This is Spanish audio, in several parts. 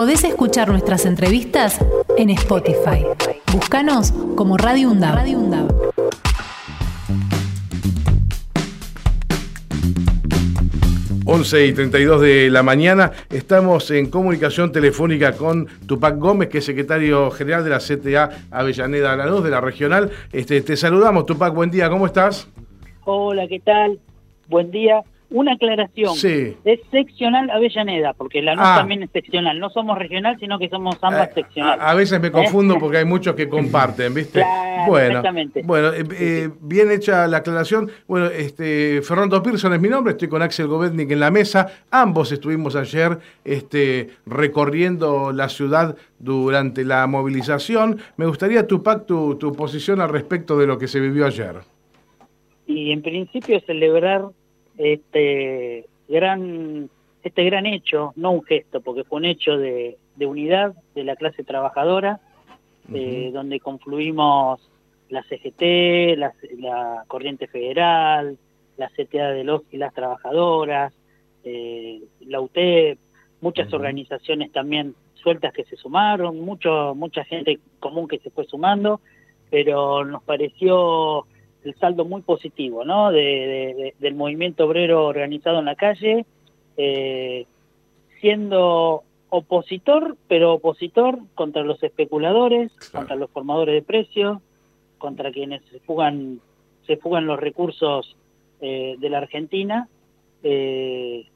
Podés escuchar nuestras entrevistas en Spotify. Búscanos como Radio UNDAB. Radio UNDAB. Once y 32 de la mañana. Estamos en comunicación telefónica con Tupac Gómez, que es secretario general de la CTA Avellaneda Lanús, de la regional. Este, te saludamos, Tupac, buen día, ¿cómo estás? Hola, ¿qué tal? Buen día una aclaración. Sí. Es seccional Avellaneda, porque la Ah. también es seccional. No somos regional, sino que somos ambas Eh, seccionales. A, a veces me confundo porque hay muchos que comparten, ¿viste? Claro, bueno, exactamente. bueno eh, eh, bien hecha la aclaración. Bueno, este Fernando Pearson es mi nombre, estoy con Axel Govetnik en la mesa. Ambos estuvimos ayer este, recorriendo la ciudad durante la movilización. Me gustaría, Tupac, tu, tu posición al respecto de lo que se vivió ayer. Y en principio celebrar este gran este gran hecho, no un gesto, porque fue un hecho de, de unidad de la clase trabajadora, eh, donde confluimos la CGT, la, la Corriente Federal, la CTA de los y las trabajadoras, eh, la UTEP, muchas organizaciones también sueltas que se sumaron, mucho, mucha gente común que se fue sumando, pero nos pareció el saldo muy positivo, ¿no? De, de- de- del movimiento obrero organizado en la calle, eh, siendo opositor, pero opositor contra los especuladores, Claro. contra los formadores de precios, contra quienes se fugan, se fugan los recursos eh, de la Argentina, eh,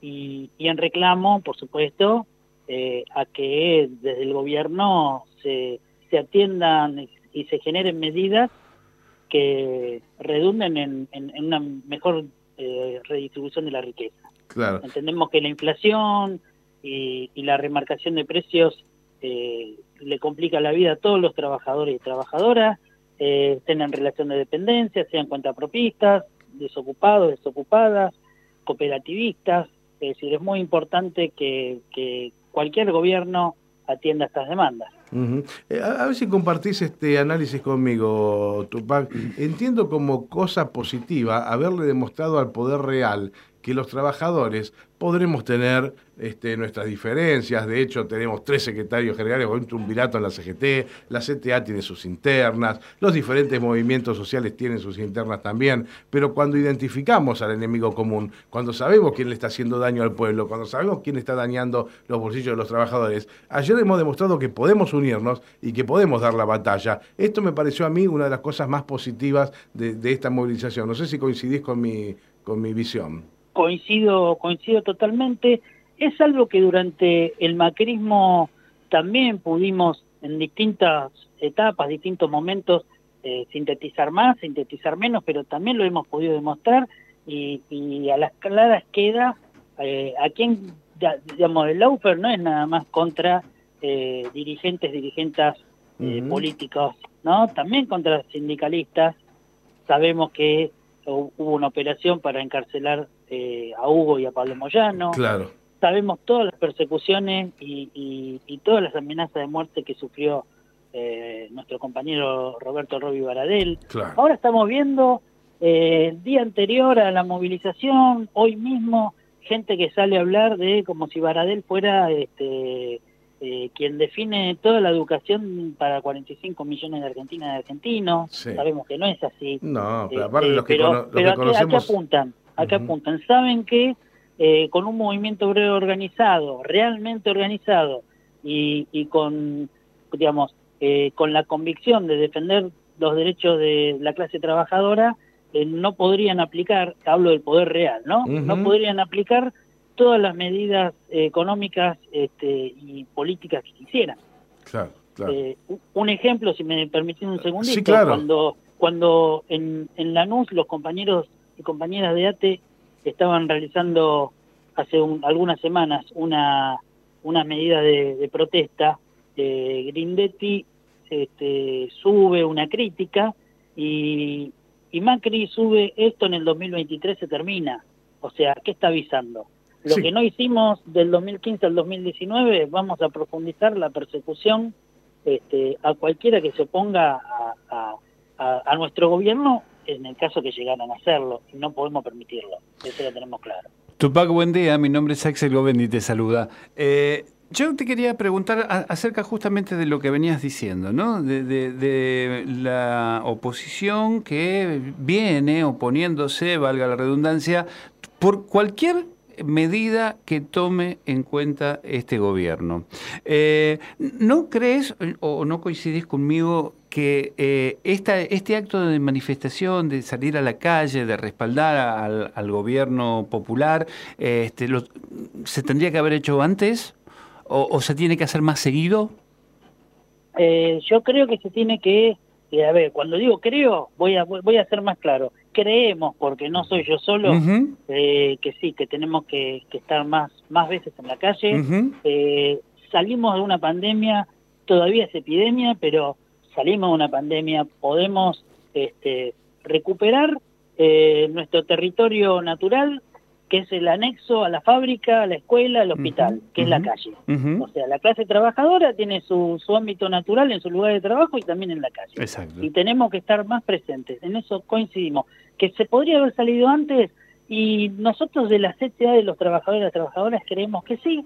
y, y en reclamo, por supuesto, eh, a que desde el gobierno se, se atiendan y se generen medidas que redunden en, en- en una mejor eh, redistribución de la riqueza. Claro. Entendemos que la inflación y, y la remarcación de precios eh, le complica la vida a todos los trabajadores y trabajadoras, eh, estén en relación de dependencia, sean cuentapropistas, desocupados, desocupadas, cooperativistas. Es decir, es muy importante que, que cualquier gobierno atienda estas demandas. Eh, a, a ver si compartís este análisis conmigo, Tupac. Entiendo como cosa positiva haberle demostrado al poder real que los trabajadores podremos tener este, nuestras diferencias. De hecho, tenemos tres secretarios generales, un triunvirato en la CGT, la CTA tiene sus internas, los diferentes movimientos sociales tienen sus internas también. Pero cuando identificamos al enemigo común, cuando sabemos quién le está haciendo daño al pueblo, cuando sabemos quién está dañando los bolsillos de los trabajadores, ayer hemos demostrado que podemos unirnos y que podemos dar la batalla. Esto me pareció a mí una de las cosas más positivas de, de esta movilización. No sé si coincidís con mi, con mi visión. Coincido coincido totalmente. Es algo que durante el macrismo también pudimos en distintas etapas distintos momentos eh, sintetizar más sintetizar menos pero también lo hemos podido demostrar. Y, y a las claras queda eh, a quien digamos el Laufer no es nada más contra eh, dirigentes dirigentes eh, Ujú. políticos no también contra sindicalistas. Sabemos que hu- hubo una operación para encarcelar eh, a Hugo y a Pablo Moyano. Claro. Sabemos todas las persecuciones y, y- y todas las amenazas de muerte que sufrió eh, nuestro compañero Roberto Robi Baradel. Claro. Ahora estamos viendo eh, el día anterior a la movilización, hoy mismo, gente que sale a hablar de como si Baradel fuera este, eh, quien define toda la educación para 45 millones de argentinas y de argentinos. Sí. Sabemos que no es así. No, pero Eh, aparte los que, pero, cono- los pero que ¿a qué- a qué conocemos... apuntan? ¿A qué apuntan? Saben que eh, con un movimiento obrero organizado, realmente organizado, y, y con, digamos, eh, con la convicción de defender los derechos de la clase trabajadora, eh, no podrían aplicar, hablo del poder real, ¿no? No podrían aplicar todas las medidas eh, económicas este, y políticas que quisieran. Claro, claro. Un ejemplo, si me permitís un segundito, Sí, claro. cuando, cuando en, en Lanús los compañeros y compañeras de ATE estaban realizando hace un- algunas semanas una, una medida de, de protesta, eh, Grindetti este, sube una crítica y, y Macri sube esto en el 2023 se termina. O sea, ¿qué está avisando? Lo Sí. que no hicimos del 2015 al 2019, vamos a profundizar la persecución este, a cualquiera que se oponga a, a- a- a nuestro gobierno en el caso que llegaran a hacerlo, no podemos permitirlo, eso lo tenemos claro. Tupac, buen día. Mi nombre es Axel Govendi te saluda. Eh, Yo te quería preguntar acerca justamente de lo que venías diciendo, ¿no? De, la oposición que viene oponiéndose, valga la redundancia, por cualquier medida que tome en cuenta este gobierno. Eh, ¿No crees o no coincidís conmigo que eh, esta, este acto de manifestación, de salir a la calle, de respaldar al, gobierno popular, este, se tendría que haber hecho antes? ¿O, se tiene que hacer más seguido? Eh, yo creo que se tiene que, eh, a ver, cuando digo creo, voy a, voy a ser más claro. Creemos, porque no soy yo solo, eh, que sí, que tenemos que, estar más, más veces en la calle. salimos de una pandemia, todavía es epidemia, pero salimos de una pandemia, podemos este, recuperar nuestro territorio natural que es el anexo a la fábrica, a la escuela, al hospital, que es la calle. O sea, la clase trabajadora tiene su, su ámbito natural en su lugar de trabajo y también en la calle. Exacto. Y tenemos que estar más presentes, en eso coincidimos. Que se podría haber salido antes y nosotros de la CTA de los trabajadores y las trabajadoras creemos que sí,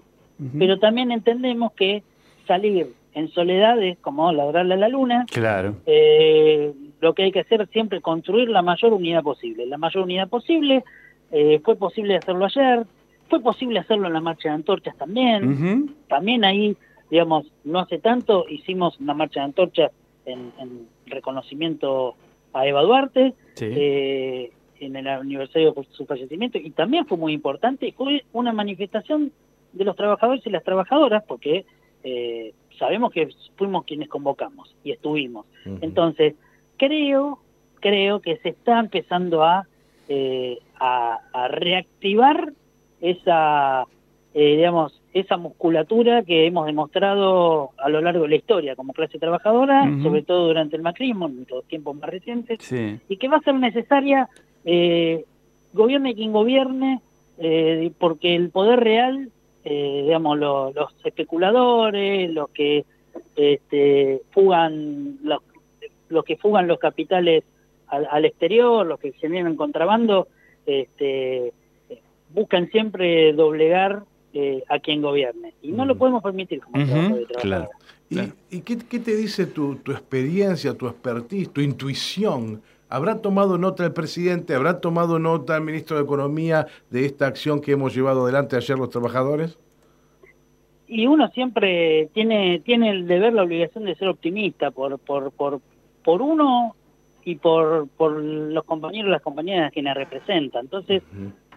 pero también entendemos que salir en soledad es como ladrarle a la luna. Claro. Eh, lo que hay que hacer siempre es construir la mayor unidad posible. La mayor unidad posible eh, fue posible hacerlo ayer, fue posible hacerlo en la marcha de antorchas también. También ahí, digamos, no hace tanto hicimos una marcha de antorchas en, reconocimiento a Eva Duarte, eh, en el aniversario de su fallecimiento, y también fue muy importante, fue una manifestación de los trabajadores y las trabajadoras, porque eh, sabemos que fuimos quienes convocamos y estuvimos. Entonces, creo, creo que se está empezando a eh, a, reactivar esa, eh, digamos, esa musculatura que hemos demostrado a lo largo de la historia como clase trabajadora, sobre todo durante el macrismo, en los tiempos más recientes, y que va a ser necesaria, eh, gobierne quien gobierne, eh, porque el poder real, eh, digamos, los especuladores, los que este, fugan, los, los que fugan los capitales al, exterior, los que generan contrabando, este, buscan siempre doblegar eh, a quien gobierne. Y no lo podemos permitir como de claro. ¿Y, qué, te dice tu, tu, experiencia, tu expertise, tu intuición? ¿Habrá tomado nota el presidente, habrá tomado nota el ministro de Economía de esta acción que hemos llevado adelante ayer los trabajadores? Y uno siempre tiene, tiene el deber, la obligación de ser optimista por, por, por, por uno y por, por los compañeros y las compañeras quienes representan. Entonces,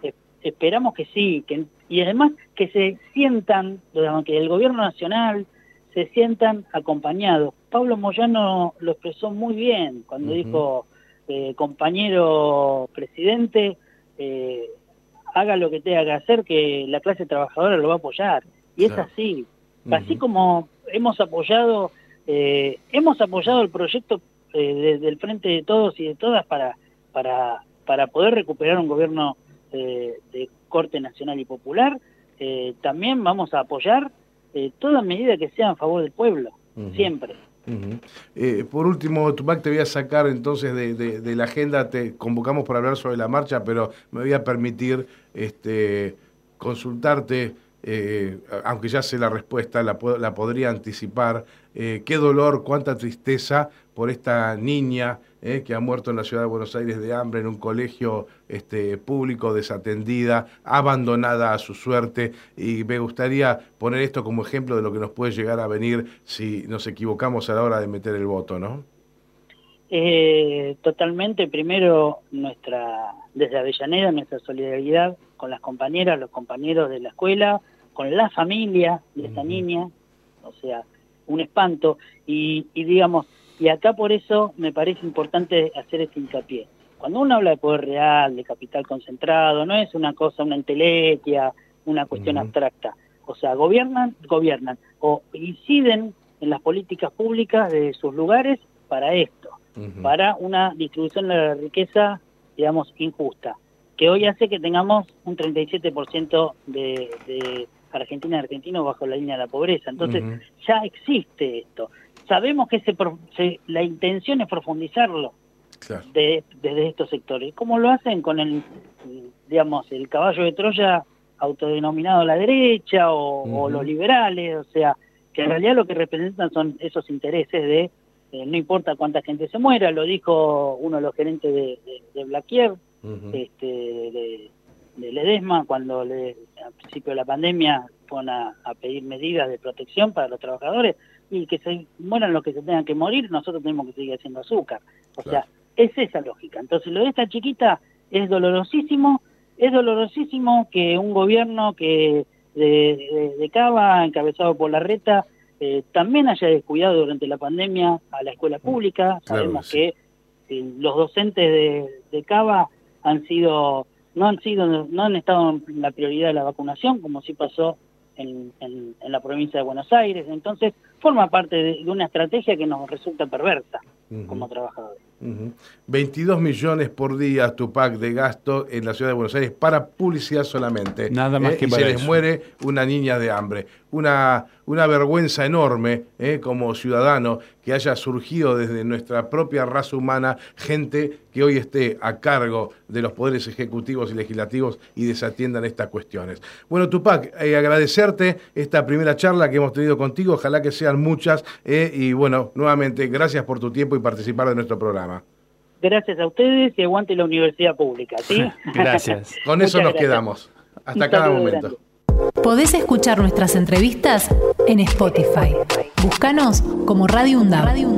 eh, esperamos que sí, que, y además que se sientan, que el gobierno nacional se sientan acompañados. Pablo Moyano lo expresó muy bien cuando dijo, eh, compañero presidente, eh, haga lo que tenga que hacer, que la clase trabajadora lo va a apoyar. Y es así. Así como hemos apoyado, hemos apoyado el proyecto eh, del frente de todos y de todas para, para, para poder recuperar un gobierno eh, de corte nacional y popular, eh, también vamos a apoyar eh, toda medida que sea en favor del pueblo, siempre. Por último, Tupac, te voy a sacar entonces de, de, la agenda, te convocamos para hablar sobre la marcha, pero me voy a permitir este, consultarte eh, aunque ya sé la respuesta, la, la podría anticipar. Eh, qué dolor, cuánta tristeza por esta niña eh, que ha muerto en la ciudad de Buenos Aires de hambre en un colegio este, público, desatendida, abandonada a su suerte. Y me gustaría poner esto como ejemplo de lo que nos puede llegar a venir si nos equivocamos a la hora de meter el voto, ¿no? totalmente. Primero, nuestra desde Avellaneda, nuestra solidaridad con las compañeras, los compañeros de la escuela, con la familia de esa niña, o sea, un espanto, y, digamos, y acá por eso me parece importante hacer este hincapié. Cuando uno habla de poder real, de capital concentrado, no es una cosa, una entelequia, una cuestión abstracta. O sea, gobiernan, gobiernan, o inciden en las políticas públicas de sus lugares para esto, para una distribución de la riqueza, digamos, injusta, que hoy hace que tengamos un 37% de, de Argentina y argentinos bajo la línea de la pobreza. Entonces, ya existe esto. Sabemos que se, la intención es profundizarlo de, desde estos sectores. ¿Cómo lo hacen con el, digamos, el caballo de Troya autodenominado la derecha o, los liberales, o sea, que en realidad lo que representan son esos intereses de eh, no importa cuánta gente se muera, lo dijo uno de los gerentes de, de, Blaquier, este, de, Ledesma, cuando le, al principio de la pandemia fueron a, pedir medidas de protección para los trabajadores y que se mueran los que se tengan que morir, nosotros tenemos que seguir haciendo azúcar. O sea, es esa lógica. Entonces, lo de esta chiquita es dolorosísimo, es dolorosísimo que un gobierno que de, de, Cava, encabezado por la reta, eh, también haya descuidado durante la pandemia a la escuela pública. Sabemos que eh, los docentes de, de Cava han sido no han sido no han estado en la prioridad de la vacunación como sí pasó en, en, la provincia de Buenos Aires. Entonces forma parte de, una estrategia que nos resulta perversa como trabajadores 22 millones por día Tupac de gasto en la ciudad de Buenos Aires para publicidad solamente. Nada más ¿eh? que y se les muere una niña de hambre. Una, una vergüenza enorme ¿eh? como ciudadano que haya surgido desde nuestra propia raza humana gente que hoy esté a cargo de los poderes ejecutivos y legislativos y desatiendan estas cuestiones. Bueno, Tupac, eh, agradecerte esta primera charla que hemos tenido contigo, ojalá que sean muchas y bueno, nuevamente gracias por tu tiempo y participar de nuestro programa. Gracias a ustedes y aguante la universidad pública, ¿sí? gracias. Con eso nos quedamos. Hasta cada momento. Podés escuchar nuestras entrevistas en Spotify. Búscanos como Radio UNDAV. Radio